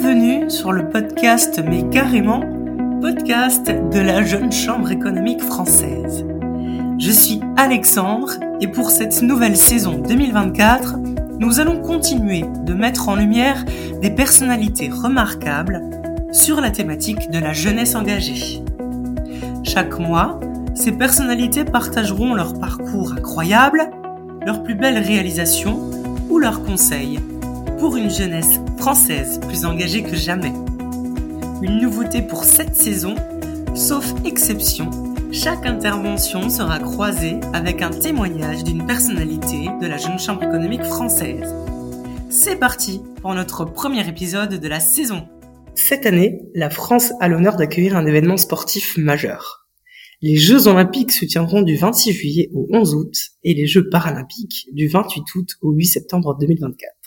Bienvenue sur le podcast Mais carrément, podcast de la Jeune Chambre économique française. Je suis Alexandre et pour cette nouvelle saison 2024, nous allons continuer de mettre en lumière des personnalités remarquables sur la thématique de la jeunesse engagée. Chaque mois, ces personnalités partageront leur parcours incroyable, leurs plus belles réalisations ou leurs conseils pour une jeunesse française plus engagée que jamais. Une nouveauté pour cette saison, sauf exception, chaque intervention sera croisée avec un témoignage d'une personnalité de la Jeune Chambre économique française. C'est parti pour notre premier épisode de la saison. Cette année, la France a l'honneur d'accueillir un événement sportif majeur. Les Jeux olympiques se tiendront du 26 juillet au 11 août et les Jeux paralympiques du 28 août au 8 septembre 2024.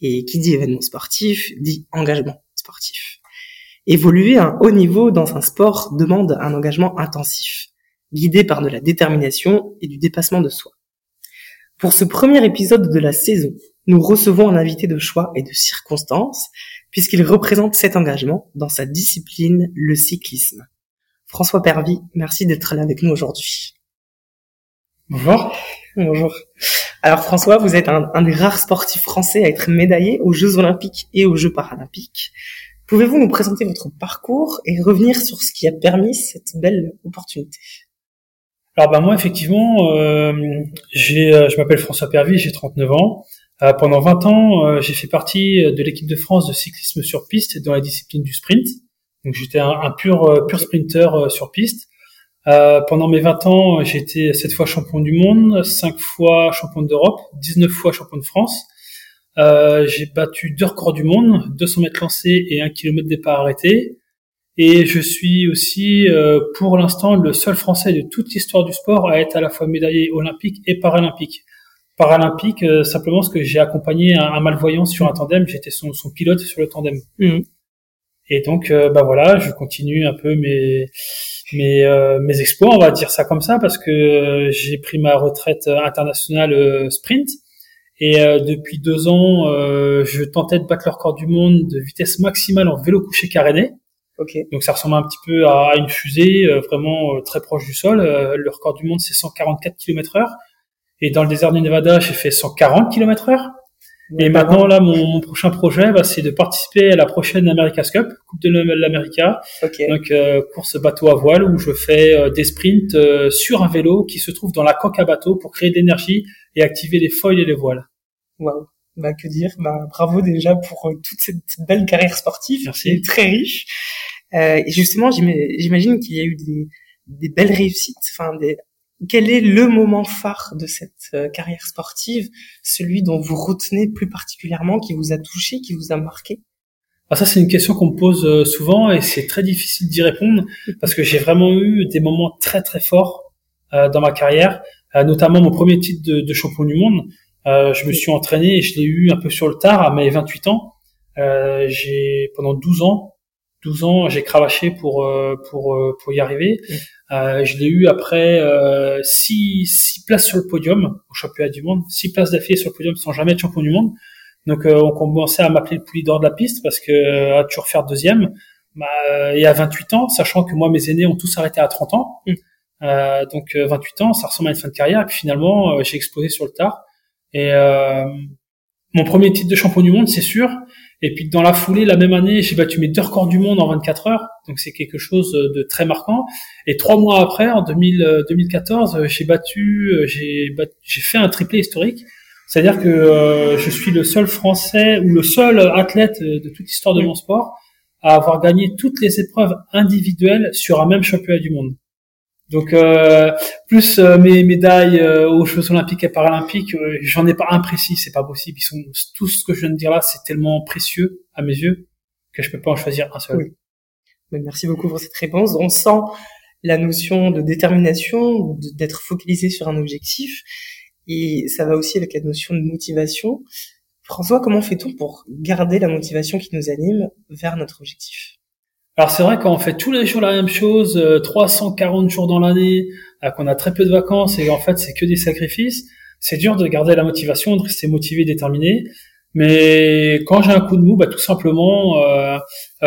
Et qui dit événement sportif dit engagement sportif. Évoluer à un haut niveau dans un sport demande un engagement intensif, guidé par de la détermination et du dépassement de soi. Pour ce premier épisode de la saison, nous recevons un invité de choix et de circonstance, puisqu'il représente cet engagement dans sa discipline, le cyclisme. François Pervy, merci d'être là avec nous aujourd'hui. Bonjour. Bonjour. Alors François, vous êtes un, des rares sportifs français à être médaillé aux Jeux olympiques et aux Jeux paralympiques. Pouvez-vous nous présenter votre parcours et revenir sur ce qui a permis cette belle opportunité? Alors ben moi effectivement, euh, j'ai, euh, je m'appelle François Pervy, j'ai 39 ans. Euh, pendant 20 ans, euh, j'ai fait partie de l'équipe de France de cyclisme sur piste dans la discipline du sprint. Donc j'étais un, un pur pur sprinter sur piste. Euh, pendant mes 20 ans, j'ai été 7 fois champion du monde, 5 fois champion d'Europe, 19 fois champion de France. Euh, j'ai battu deux records du monde, 200 mètres lancés et 1 km départ arrêté. Et je suis aussi, euh, pour l'instant, le seul Français de toute l'histoire du sport à être à la fois médaillé olympique et paralympique. Paralympique, euh, simplement parce que j'ai accompagné un, malvoyant sur un tandem, j'étais son, son, pilote sur le tandem. Mmh. Et donc, euh, bah voilà, je continue un peu mes mes, euh, mes exploits, on va dire ça comme ça, parce que euh, j'ai pris ma retraite internationale euh, sprint. Et depuis deux ans, je tentais de battre le record du monde de vitesse maximale en vélo couché caréné. Okay. Donc ça ressemble un petit peu à, une fusée, vraiment très proche du sol. le record du monde, c'est 144 km heure. Et dans le désert du Nevada, j'ai fait 140 km heure. Et maintenant, là, mon, mon prochain projet, bah, c'est de participer à la prochaine America's Cup, Coupe de l'América. Donc, euh, course bateau à voile où je fais euh, des sprints euh, sur un vélo qui se trouve dans la coque à bateau pour créer de l'énergie et activer les foils et les voiles. Waouh. Bah, que dire bah, Bravo déjà pour toute cette belle carrière sportive. Merci. Très riche. et justement, j'imagine qu'il y a eu des, des belles réussites, enfin des, quel est le moment phare de cette euh, carrière sportive, celui dont vous retenez plus particulièrement, qui vous a touché, qui vous a marqué? Ça, c'est une question qu'on me pose euh, souvent et c'est très difficile d'y répondre parce que j'ai vraiment eu des moments très très forts euh, dans ma carrière, notamment mon premier titre de, de champion du monde. je me suis entraîné et je l'ai eu un peu sur le tard à mes 28 ans. j'ai pendant 12 ans 12 ans, j'ai cravaché pour euh, pour euh, pour y arriver. Euh, je l'ai eu après euh, six, places sur le podium au championnat du monde, six places d'affilée sur le podium sans jamais être champion du monde. Donc on commençait à m'appeler le poulie d'or de la piste parce que à toujours faire deuxième. Bah, et à 28 ans, sachant que moi mes aînés ont tous arrêté à 30 ans. Euh, donc 28 ans, ça ressemble à une fin de carrière. Et puis finalement, j'ai explosé sur le tard. Et mon premier titre de champion du monde, c'est sûr. Et puis dans la foulée, la même année, j'ai battu mes deux records du monde en 24 heures, donc c'est quelque chose de très marquant. Et trois mois après, en 2000, 2014, euh, j'ai battu, euh, j'ai j'ai fait un triplé historique. C'est-à-dire que euh, je suis le seul Français ou le seul athlète de toute l'histoire de mon sport à avoir gagné toutes les épreuves individuelles sur un même championnat du monde. Donc euh, plus euh, mes médailles euh, aux Jeux Olympiques et Paralympiques, j'en ai pas un précis, c'est pas possible. Ils sont tout ce que je viens de dire là, c'est tellement précieux à mes yeux que je peux pas en choisir un seul. Merci beaucoup pour cette réponse. On sent la notion de détermination, d'être focalisé sur un objectif, et ça va aussi avec la notion de motivation. François, comment fait-on pour garder la motivation qui nous anime vers notre objectif? Alors c'est vrai quand on fait tous les jours la même chose, 340 euh, jours dans l'année, euh, qu'on a très peu de vacances et en fait c'est que des sacrifices, c'est dur de garder la motivation, de rester motivé, déterminé. Mais quand j'ai un coup de mou, bah, tout simplement, euh,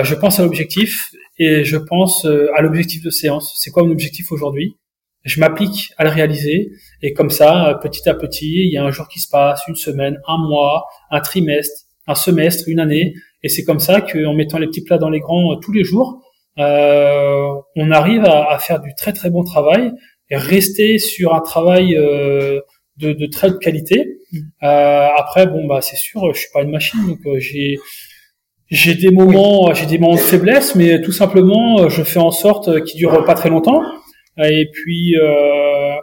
je pense à l'objectif et je pense à l'objectif de séance. C'est quoi mon objectif aujourd'hui? Je m'applique à le réaliser et comme ça, petit à petit, il y a un jour qui se passe, une semaine, un mois, un trimestre, un semestre, une année, et c'est comme ça qu'en mettant les petits plats dans les grands tous les jours, euh, on arrive à, à, faire du très très bon travail et rester sur un travail euh, de, de, très haute qualité. Mm. Euh, après, bon bah c'est sûr, je suis pas une machine, donc euh, j'ai j'ai des moments, j'ai des moments de faiblesse, mais tout simplement, je fais en sorte qu'ils durent pas très longtemps. Et puis euh,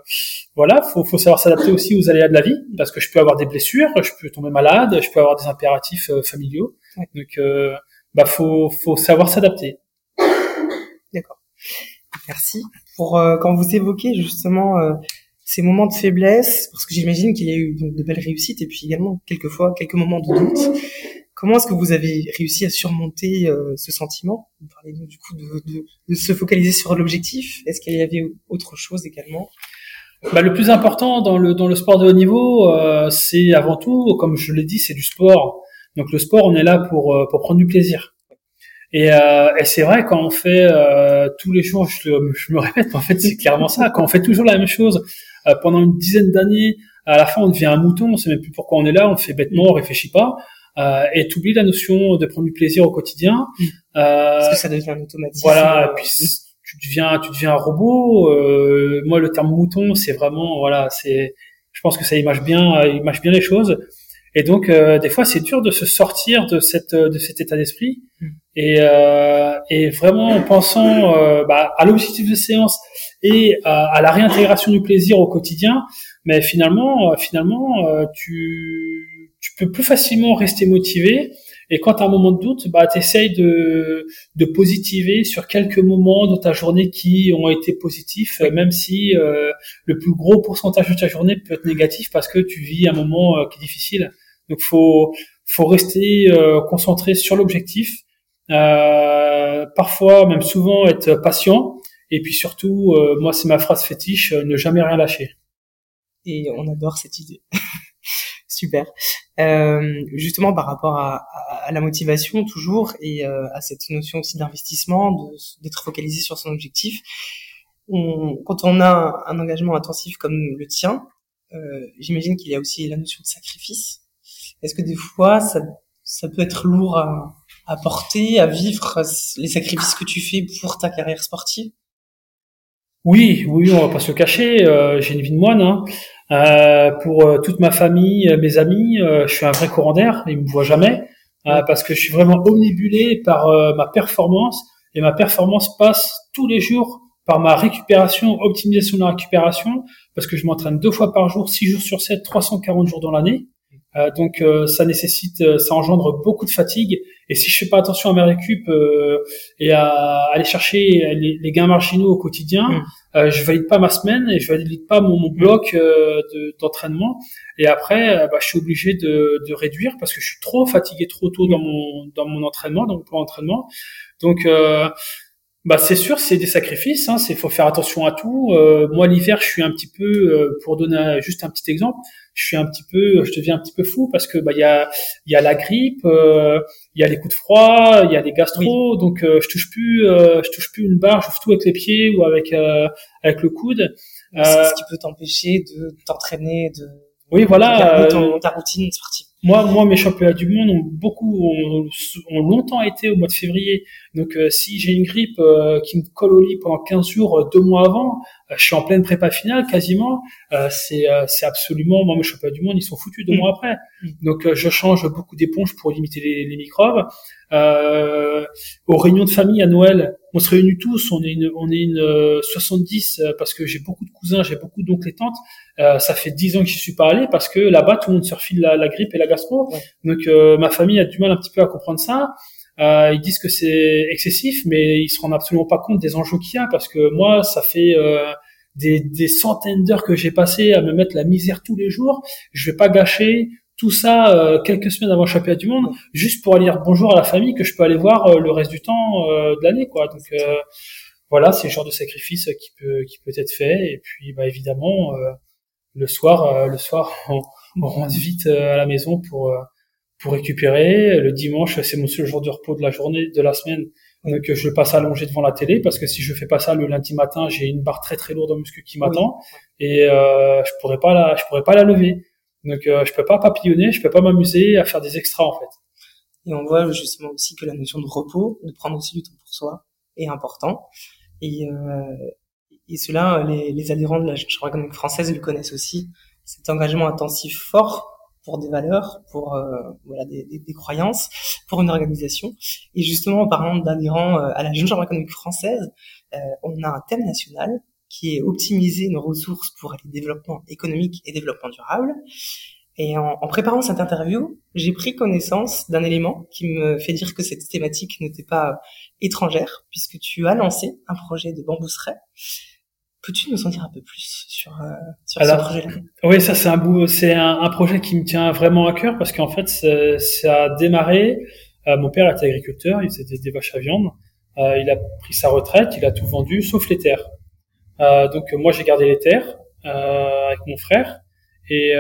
voilà, faut, faut savoir s'adapter aussi aux aléas de la vie, parce que je peux avoir des blessures, je peux tomber malade, je peux avoir des impératifs familiaux. Donc, euh, bah faut, faut savoir s'adapter. D'accord. Merci. Pour euh, quand vous évoquez justement euh, ces moments de faiblesse, parce que j'imagine qu'il y a eu donc, de belles réussites et puis également quelquefois quelques moments de doute. Comment est-ce que vous avez réussi à surmonter euh, ce sentiment? Vous parlez du coup de, de, de se focaliser sur l'objectif. Est-ce qu'il y avait autre chose également? Bah, le plus important dans le dans le sport de haut niveau, euh, c'est avant tout, comme je l'ai dit, c'est du sport. Donc le sport, on est là pour pour prendre du plaisir. Et, euh, et c'est vrai quand on fait euh, tous les jours, je, je, me répète, en fait c'est clairement ça. Quand on fait toujours la même chose euh, pendant une dizaine d'années, à la fin on devient un mouton, on sait même plus pourquoi on est là, on fait bêtement, on réfléchit pas, euh, et tu oublies la notion de prendre du plaisir au quotidien. Mm. Parce que ça devient un automatisme. Voilà, et puis tu deviens, tu deviens un robot. moi le terme mouton, c'est vraiment, voilà, c'est, je pense que ça image bien, image bien les choses. Et donc, euh, des fois, c'est dur de se sortir de cette de cet état d'esprit. Mm. Et, euh, et vraiment en pensant euh, bah, à l'objectif de séance et à, la réintégration du plaisir au quotidien, mais finalement, finalement, tu tu peux plus facilement rester motivé. Et quand tu as un moment de doute, bah, tu essayes de, de positiver sur quelques moments de ta journée qui ont été positifs, même si le plus gros pourcentage de ta journée peut être négatif parce que tu vis un moment qui est difficile. Donc faut faut rester euh, concentré sur l'objectif. Euh, parfois, même souvent, être patient. Et puis surtout, euh, moi, c'est ma phrase fétiche ne jamais rien lâcher. Et on adore cette idée. Super. Euh, justement, par rapport à, à, la motivation toujours et à cette notion aussi d'investissement, d'être focalisé sur son objectif, on, quand on a un, engagement intensif comme le tien, j'imagine qu'il y a aussi la notion de sacrifice. Est-ce que des fois, ça, ça peut être lourd à, à porter, à vivre les sacrifices que tu fais pour ta carrière sportive? Oui, oui, on va pas se cacher. Euh, j'ai une vie de moine. Hein. Euh, pour euh, toute ma famille, mes amis, je suis un vrai courant d'air. Ils me voient jamais parce que je suis vraiment omnibulé par ma performance et ma performance passe tous les jours par ma récupération, optimisation de la récupération, parce que je m'entraîne deux fois par jour, six jours sur sept, 340 jours dans l'année. Euh, donc euh, ça nécessite, euh, ça engendre beaucoup de fatigue. Et si je fais pas attention à mes récup et à aller chercher les, gains marginaux au quotidien, mm. je valide pas ma semaine et je valide pas mon, mon bloc d'entraînement. et après, bah, je suis obligé de, de, réduire parce que je suis trop fatigué trop tôt dans mon dans mon entraînement, dans mon plan d'entraînement. Donc bah c'est sûr, c'est des sacrifices. Hein, c'est faut faire attention à tout. moi l'hiver, je suis un petit peu, pour donner juste un petit exemple, je suis un petit peu, je deviens un petit peu fou parce que bah il y a il y a la grippe, euh, il y a les coups de froid, il y a des gastro, donc euh, je touche plus euh, je touche plus une barre, je tout avec les pieds ou avec avec le coude. C'est ce qui peut t'empêcher de t'entraîner, de oui voilà ta routine sportive. Moi, moi, mes championnats du monde ont beaucoup, ont, longtemps été au mois de février. Donc, euh, si j'ai une grippe euh, qui me colle au lit pendant 15 jours, euh, deux mois avant, je suis en pleine prépa finale quasiment. c'est, c'est absolument, moi, mes championnats du monde, ils sont foutus deux mm. mois après. Mm. Donc, je change beaucoup d'éponges pour limiter les, les microbes. aux réunions de famille à Noël, on se réunit tous, on est une, on est une 70 parce que j'ai beaucoup de cousins, j'ai beaucoup d'oncles et tantes. ça fait 10 ans que j'y suis pas allé parce que là-bas, tout le monde se refile la, la grippe et la gastro. Donc euh, ma famille a du mal un petit peu à comprendre ça. Euh, ils disent que c'est excessif, mais ils se rendent absolument pas compte des enjeux qu'il y a parce que moi, ça fait euh, des, des, centaines d'heures que j'ai passé à me mettre la misère tous les jours. Je vais pas gâcher tout ça quelques semaines avant le championnat du monde juste pour aller dire bonjour à la famille que je peux aller voir le reste du temps de l'année, quoi. Donc voilà, c'est le genre de sacrifice qui peut qui peut être fait. Et puis, bah évidemment, le soir, le soir, on, on rentre vite euh, à la maison pour euh, pour récupérer. Le dimanche, c'est mon seul jour de repos de la journée, de la semaine. Donc je passe allongé devant la télé parce que si je fais pas ça le lundi matin, j'ai une barre très très lourde en muscu qui m'attend et euh, je pourrais pas la, je pourrais pas la lever. Donc euh, je peux pas papillonner, je peux pas m'amuser à faire des extras en fait. Et on voit justement aussi que la notion de repos, de prendre aussi du temps pour soi, est important. Et, euh, et cela, les, les adhérents de la Chambre économique française le connaissent aussi. Cet engagement intensif fort pour des valeurs, pour euh, voilà des, des, croyances, pour une organisation. Et justement, en parlant d'adhérents euh, à la Jeune Chambre économique française, euh, on a un thème national qui est optimiser nos ressources pour les développements économiques et développement durable. Et en, en préparant cette interview, j'ai pris connaissance d'un élément qui me fait dire que cette thématique n'était pas étrangère, puisque tu as lancé un projet de bambousserie. Peux-tu nous en dire un peu plus? Sur, euh, ce projet-là Oui, ça c'est un c'est un, un, projet qui me tient vraiment à cœur parce qu'en fait, ça a démarré. Euh, mon père était agriculteur, il faisait des, vaches à viande. Euh, il a pris sa retraite, il a tout vendu sauf les terres. Euh, donc moi j'ai gardé les terres avec mon frère et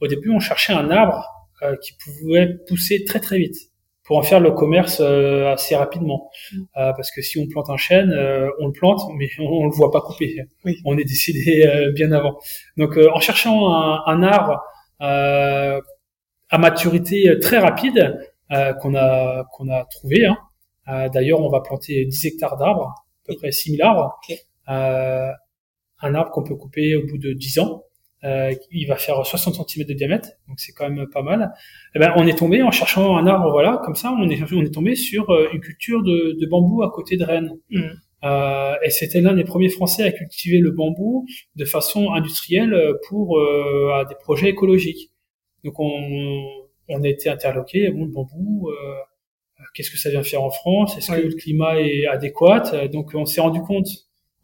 au début on cherchait un arbre qui pouvait pousser très très vite pour en faire le commerce assez rapidement. Parce que si on plante un chêne on le plante mais on, le voit pas couper. Oui. on est décidé bien avant. Donc en cherchant un, un arbre à maturité très rapide qu'on a qu'on a trouvé hein. d'ailleurs on va planter 10 hectares d'arbres à peu près 6000 arbres. Okay euh, un arbre qu'on peut couper au bout de 10 ans. Euh, il va faire 60 cm de diamètre, donc c'est quand même pas mal. Et eh ben, on est tombé en cherchant un arbre, voilà, comme ça, on est, on est tombé sur euh, une culture de, de bambou à côté de Rennes. Mmh. Euh, et c'était l'un des premiers Français à cultiver le bambou de façon industrielle pour euh, des projets écologiques. Donc on, on a été interloqué, bon, le bambou, euh, qu'est-ce que ça vient faire en France? Est-ce que le climat est adéquat? Donc on s'est rendu compte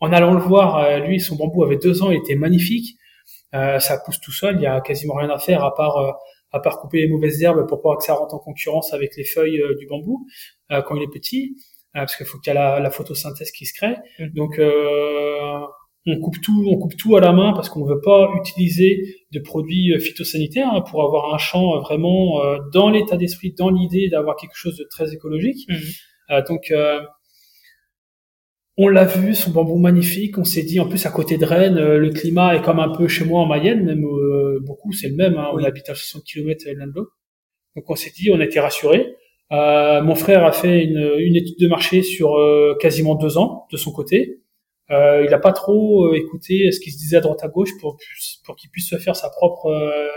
en allant le voir, euh, lui, son bambou avait deux ans, il était magnifique. Euh, ça pousse tout seul, il y a quasiment rien à faire à part euh, à part couper les mauvaises herbes pour pas que ça rentre en concurrence avec les feuilles du bambou quand il est petit, parce qu'il faut qu'il y ait la, la, photosynthèse qui se crée. Mmh. Donc on coupe tout, on coupe tout à la main parce qu'on ne veut pas utiliser de produits phytosanitaires hein, pour avoir un champ vraiment dans l'état d'esprit, dans l'idée d'avoir quelque chose de très écologique. Mmh. donc on l'a vu, son bambou magnifique. On s'est dit, en plus, à côté de Rennes, euh, le climat est comme un peu chez moi en Mayenne, même euh, beaucoup, c'est le même. Hein, On habite à 60 km l'un de l'autre. Donc on s'est dit, on a été rassurés. Euh, mon frère a fait une, une, étude de marché sur quasiment deux ans de son côté. il n'a pas trop écouté ce qui se disait à droite à gauche pour, pour qu'il puisse se faire sa propre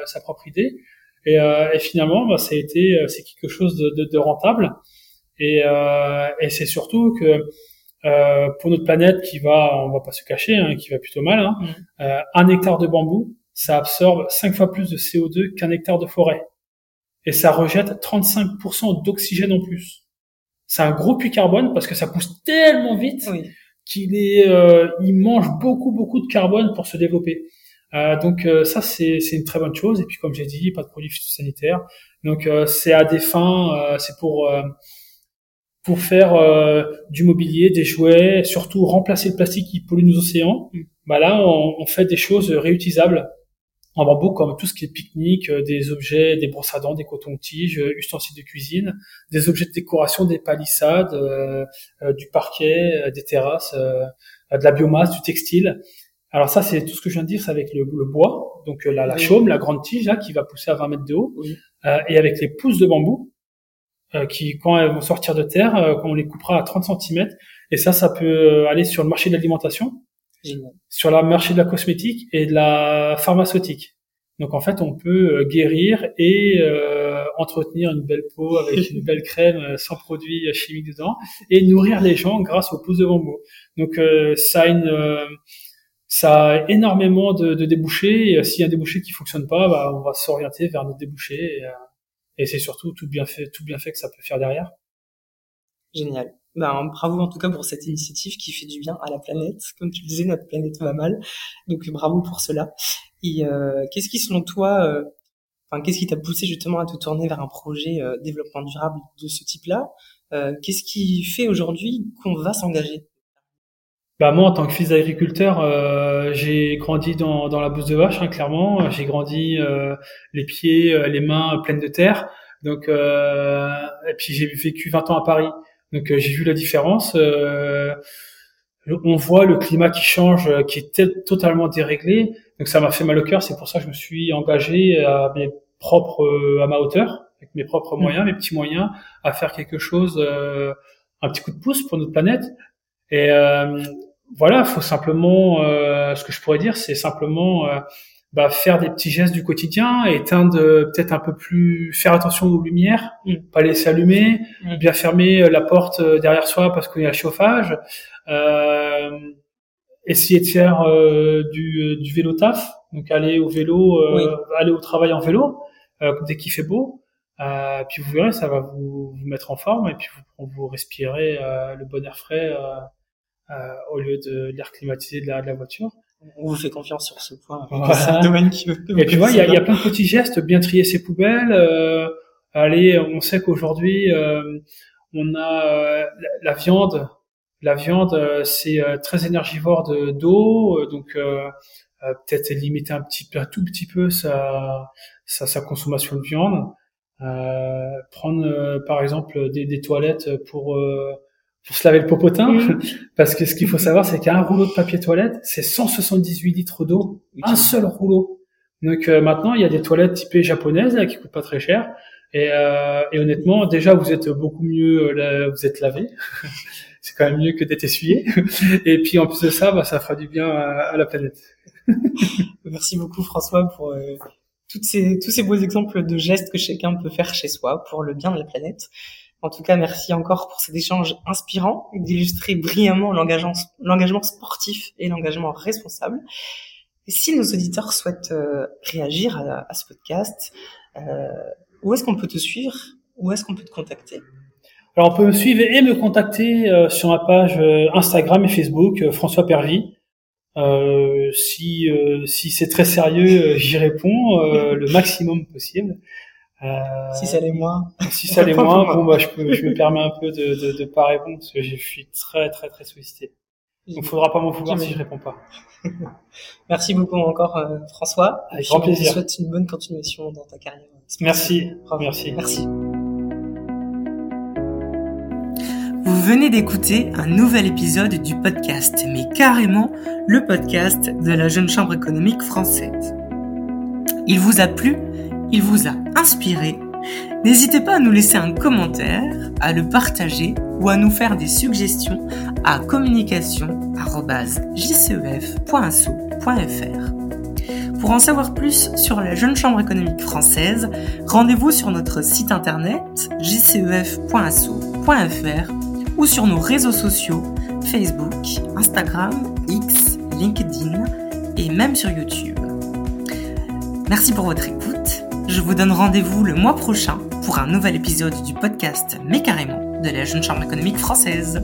sa propre idée. Et, et finalement, bah, ça a été c'est quelque chose de, de, de rentable. Et, et c'est surtout que euh, pour notre planète qui va, on va pas se cacher, hein, qui va plutôt mal, hein, mm. euh, un hectare de bambou, ça absorbe cinq fois plus de CO2 qu'un hectare de forêt. Et ça rejette 35% d'oxygène en plus. C'est un gros puits carbone parce que ça pousse tellement vite qu'il est, euh, il mange beaucoup beaucoup de carbone pour se développer. Euh, donc euh, ça c'est c'est une très bonne chose. Et puis comme j'ai dit, pas de produits phytosanitaires. Donc euh, c'est à des fins, c'est pour pour faire euh, du mobilier, des jouets, surtout remplacer le plastique qui pollue nos océans. Mm. Bah là, on, on, fait des choses réutilisables en bambou, comme tout ce qui est pique-nique, euh, des objets, des brosses à dents, des cotons-tiges, euh, ustensiles de cuisine, des objets de décoration, des palissades, euh, du parquet, des terrasses, de la biomasse, du textile. Alors ça, c'est tout ce que je viens de dire, c'est avec le, le, bois, donc la, la chaume, la grande tige là, qui va pousser à 20 mètres de haut, et avec les pousses de bambou, euh, qui, quand elles vont sortir de terre, euh, quand on les coupera à 30 cm. Et ça, ça peut euh, aller sur le marché de l'alimentation, sur le marché de la cosmétique et de la pharmaceutique. Donc en fait, on peut guérir et euh, entretenir une belle peau avec une belle crème sans produits chimiques dedans et nourrir les gens grâce aux pousses de bambou. Donc ça a une ça a énormément de, de débouchés. Et s'il y a un débouché qui fonctionne pas, bah, on va s'orienter vers notre débouché. Et, et c'est surtout tout bien fait, tout bien fait que ça peut faire derrière. Génial. Ben, bravo en tout cas pour cette initiative qui fait du bien à la planète. Comme tu le disais, notre planète va mal. Donc bravo pour cela. Et euh, qu'est-ce qui, selon toi, euh, enfin, qu'est-ce qui t'a poussé justement à te tourner vers un projet euh, développement durable de ce type-là? Euh, Qu'est-ce qui fait aujourd'hui qu'on va s'engager? Bah moi, en tant que fils d'agriculteur, euh, j'ai grandi dans, dans la bouse de vache, hein, clairement. J'ai grandi euh, les pieds, euh, les mains pleines de terre. Donc, et puis j'ai vécu 20 ans à Paris. Donc j'ai vu la différence. on voit le climat qui change, qui est totalement déréglé. Donc ça m'a fait mal au cœur. C'est pour ça que je me suis engagé à mes propres, à ma hauteur, avec mes propres mmh. moyens, mes petits moyens, à faire quelque chose, un petit coup de pouce pour notre planète. Et euh, voilà, faut simplement, euh, ce que je pourrais dire, c'est simplement euh, bah, faire des petits gestes du quotidien, éteindre peut-être un peu plus, faire attention aux lumières, mm. pas laisser allumer, mm. bien fermer la porte derrière soi parce qu'il y a le chauffage, essayer de faire du, du vélo taf, donc aller au vélo, aller au travail en vélo dès qu'il fait beau. Euh, puis vous verrez, ça va vous, vous, mettre en forme et puis vous, vous respirez euh, le bon air frais euh, euh au lieu de l'air climatisé de la, de la, voiture. On vous fait confiance sur ce point. C'est un domaine qui Et puis voilà, il y a, y a, plein de petits gestes, bien trier ses poubelles. Euh, allez, on sait qu'aujourd'hui on a la, la, viande. La viande, c'est très énergivore de d'eau, donc peut-être limiter un petit peu, un tout petit peu sa, sa, sa consommation de viande. Euh, prendre euh, par exemple des, des, toilettes pour euh, pour se laver le popotin, parce que ce qu'il faut savoir, c'est qu'un rouleau de papier toilette, c'est 178 litres d'eau, un seul rouleau. Donc maintenant, il y a des toilettes typées japonaises là, qui coûtent pas très cher. Et, euh, et honnêtement, déjà, vous êtes beaucoup mieux, là, vous êtes lavé. c'est quand même mieux que d'être essuyé. Et puis en plus de ça, bah, ça fera du bien à, à la planète. Merci beaucoup François pour toutes ces, tous ces beaux exemples de gestes que chacun peut faire chez soi pour le bien de la planète. En tout cas, merci encore pour cet échange inspirant et d'illustrer brillamment l'engagement sportif et l'engagement responsable. Et si nos auditeurs souhaitent euh, réagir à, à, ce podcast, euh, où est-ce qu'on peut te suivre? Où est-ce qu'on peut te contacter? Alors, on peut me suivre et me contacter euh, sur ma page euh, Instagram et Facebook, euh, François Pervy. Euh, si si c'est très sérieux, j'y réponds le maximum possible. Si ça l'est moins. Si ça l'est moins, bon bah je peux, je me permets un peu de de, de pas répondre parce que je suis très très très sollicité. Donc faudra pas m'en vouloir si je réponds pas. Merci beaucoup encore François. Avec grand plaisir. Je souhaite une bonne continuation dans ta carrière. Merci. Merci. Merci. Vous venez d'écouter un nouvel épisode du podcast, mais carrément le podcast de la Jeune Chambre économique française. Il vous a plu? Il vous a inspiré N'hésitez pas à nous laisser un commentaire, à le partager ou à nous faire des suggestions à communication.jcef.asso.fr. Pour en savoir plus sur la Jeune Chambre économique française, rendez-vous sur notre site internet jcef.asso.fr ou sur nos réseaux sociaux Facebook, Instagram, X, LinkedIn et même sur YouTube. Merci pour votre écoute. Je vous donne rendez-vous le mois prochain pour un nouvel épisode du podcast Mais carrément de la Jeune Chambre économique française.